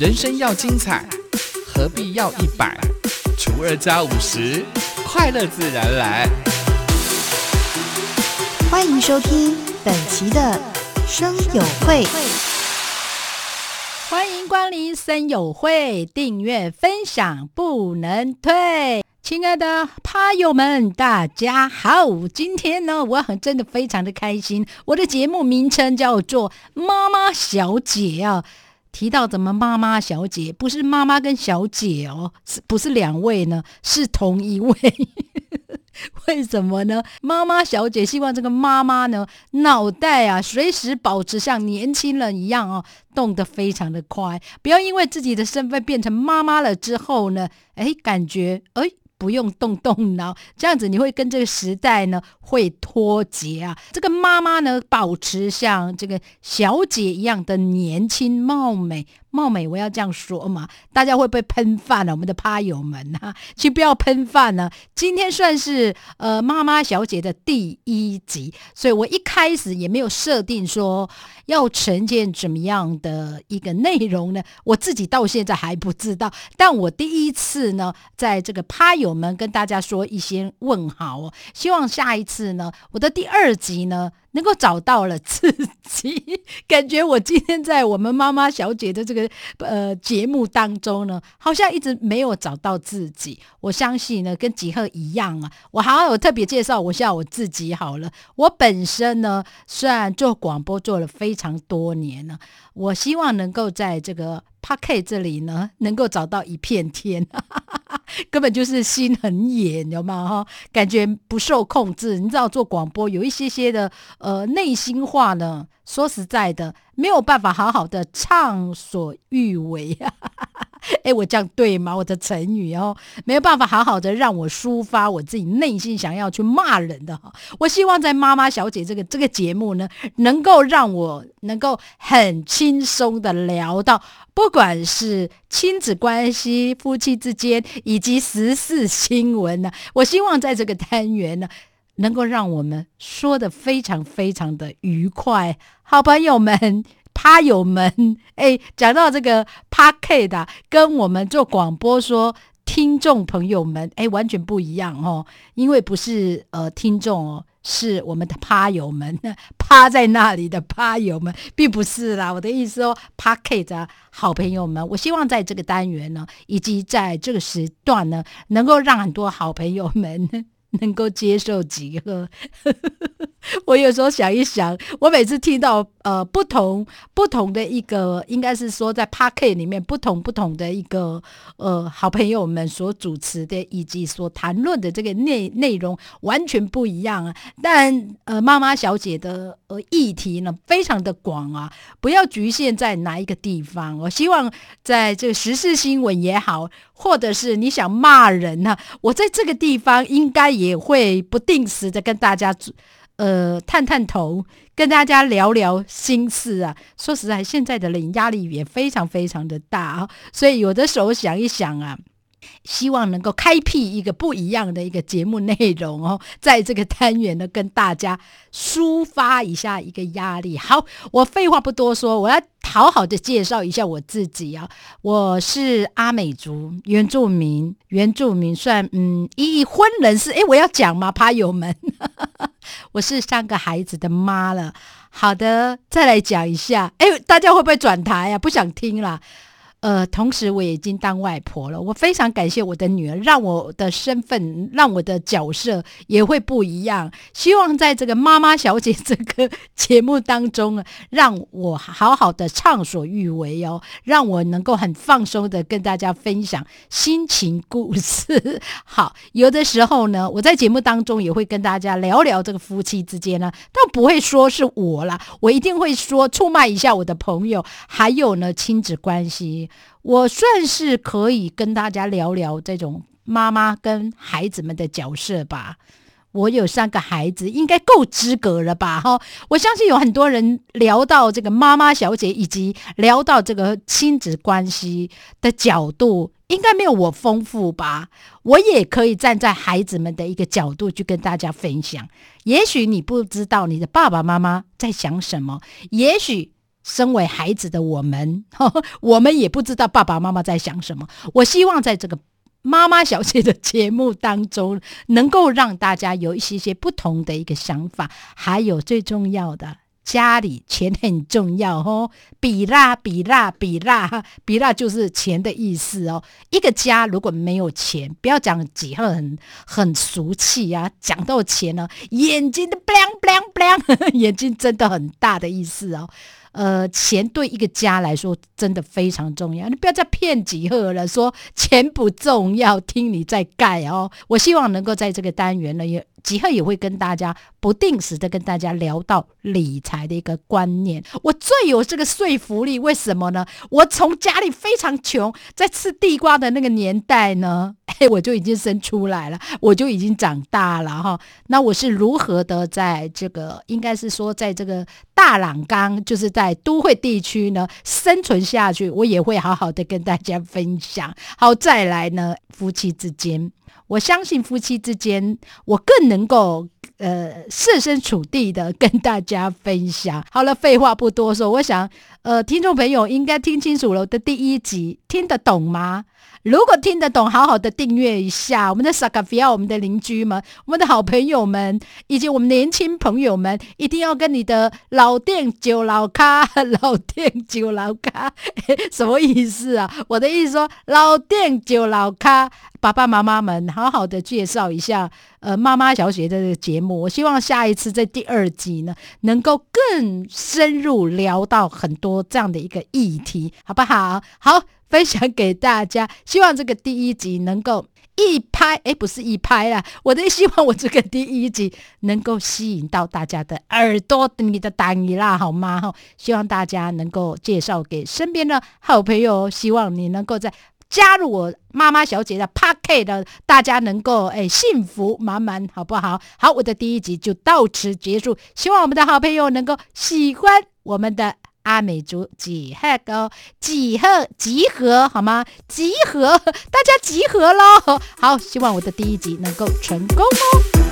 人生要精彩，何必要一百除二加五十？快乐自然来。欢迎收听本期的生友会，欢迎光临生友会，订阅分享不能退。亲爱的趴友们，大家好！今天呢，我很真的非常的开心。我的节目名称叫做《妈妈小姐》啊。提到怎么妈妈小姐，不是妈妈跟小姐哦，是不是两位呢？是同一位。为什么呢？妈妈小姐希望这个妈妈呢，脑袋啊，随时保持像年轻人一样哦，动得非常的快，不要因为自己的身份变成妈妈了之后呢，哎，感觉哎。不用动动脑，这样子你会跟这个时代呢会脱节啊。这个妈妈呢，保持像这个小姐一样的年轻貌美。貌美，我要这样说嘛？大家会不会喷饭了？我们的趴友们啊，请不要喷饭呢。今天算是呃妈妈小姐的第一集，所以我一开始也没有设定说要呈现怎么样的一个内容呢。我自己到现在还不知道，但我第一次呢，在这个趴友们跟大家说一些问好哦。希望下一次呢，我的第二集呢。能够找到了自己，感觉我今天在我们妈妈小姐的这个呃节目当中呢，好像一直没有找到自己。我相信呢，跟吉赫一样啊。我好有特别介绍我下我自己好了。我本身呢，虽然做广播做了非常多年了，我希望能够在这个。八 K 这里呢，能够找到一片天，根本就是心很野，有吗？哈，感觉不受控制。你知道做广播有一些些的呃内心话呢，说实在的，没有办法好好的畅所欲为啊。哎，我这样对吗？我的成语哦，没有办法好好的让我抒发我自己内心想要去骂人的哈。我希望在妈妈小姐这个这个节目呢，能够让我能够很轻松的聊到，不管是亲子关系、夫妻之间，以及时事新闻呢。我希望在这个单元呢，能够让我们说的非常非常的愉快，好朋友们。趴友们，哎，讲到这个 p K 的，跟我们做广播说听众朋友们，哎，完全不一样哦。因为不是呃听众哦，是我们的趴友们，趴在那里的趴友们，并不是啦。我的意思说 p K 的好朋友们，我希望在这个单元呢，以及在这个时段呢，能够让很多好朋友们。能够接受几个？我有时候想一想，我每次听到呃不同不同的一个，应该是说在 p a r k e 里面不同不同的一个呃好朋友们所主持的以及所谈论的这个内内容完全不一样啊。但呃妈妈小姐的呃议题呢非常的广啊，不要局限在哪一个地方。我希望在这个时事新闻也好，或者是你想骂人呢，我在这个地方应该。也会不定时的跟大家，呃，探探头，跟大家聊聊心事啊。说实在，现在的人压力也非常非常的大啊，所以有的时候想一想啊。希望能够开辟一个不一样的一个节目内容哦，在这个单元呢，跟大家抒发一下一个压力。好，我废话不多说，我要好好的介绍一下我自己啊。我是阿美族原住民，原住民算嗯已婚人士。诶，我要讲吗，趴友们？我是三个孩子的妈了。好的，再来讲一下。诶，大家会不会转台啊？不想听了。呃，同时我已经当外婆了，我非常感谢我的女儿，让我的身份，让我的角色也会不一样。希望在这个妈妈小姐这个节目当中啊，让我好好的畅所欲为哦，让我能够很放松的跟大家分享心情故事。好，有的时候呢，我在节目当中也会跟大家聊聊这个夫妻之间呢，但不会说是我啦，我一定会说出卖一下我的朋友，还有呢亲子关系。我算是可以跟大家聊聊这种妈妈跟孩子们的角色吧。我有三个孩子，应该够资格了吧？哈，我相信有很多人聊到这个妈妈小姐，以及聊到这个亲子关系的角度，应该没有我丰富吧？我也可以站在孩子们的一个角度去跟大家分享。也许你不知道你的爸爸妈妈在想什么，也许。身为孩子的我们，我们也不知道爸爸妈妈在想什么。我希望在这个妈妈小姐的节目当中，能够让大家有一些些不同的一个想法，还有最重要的。家里钱很重要哦，比啦比啦比啦，比啦就是钱的意思哦。一个家如果没有钱，不要讲几何很很俗气啊，讲到钱呢，眼睛的 bling bling bling，眼睛真的很大的意思哦。呃，钱对一个家来说真的非常重要，你不要再骗几何了，说钱不重要，听你在盖哦。我希望能够在这个单元呢，也几何也会跟大家不定时的跟大家聊到理财的一个观念。我最有这个说服力，为什么呢？我从家里非常穷，在吃地瓜的那个年代呢。我就已经生出来了，我就已经长大了哈。那我是如何的在这个，应该是说，在这个大朗岗，就是在在都会地区呢生存下去，我也会好好的跟大家分享。好，再来呢，夫妻之间，我相信夫妻之间，我更能够呃设身处地的跟大家分享。好了，废话不多说，我想呃，听众朋友应该听清楚了我的第一集，听得懂吗？如果听得懂，好好的订阅一下我们的萨卡菲亚，我们的邻居们，我们的好朋友们，以及我们年轻朋友们，一定要跟你的老店酒老咖，老店酒老咖，什么意思啊？我的意思说，老店酒老咖，爸爸妈妈们，好好的介绍一下，呃，妈妈小姐的节目。我希望下一次在第二集呢，能够更深入聊到很多这样的一个议题，好不好？好。分享给大家，希望这个第一集能够一拍，哎，不是一拍啦，我的希望我这个第一集能够吸引到大家的耳朵，你的单一啦，好吗？哈，希望大家能够介绍给身边的好朋友，希望你能够在加入我妈妈小姐的 p a r k 的，大家能够哎幸福满满，好不好？好，我的第一集就到此结束，希望我们的好朋友能够喜欢我们的。阿美族几何高几何集合好吗？集合，大家集合喽！好，希望我的第一集能够成功哦。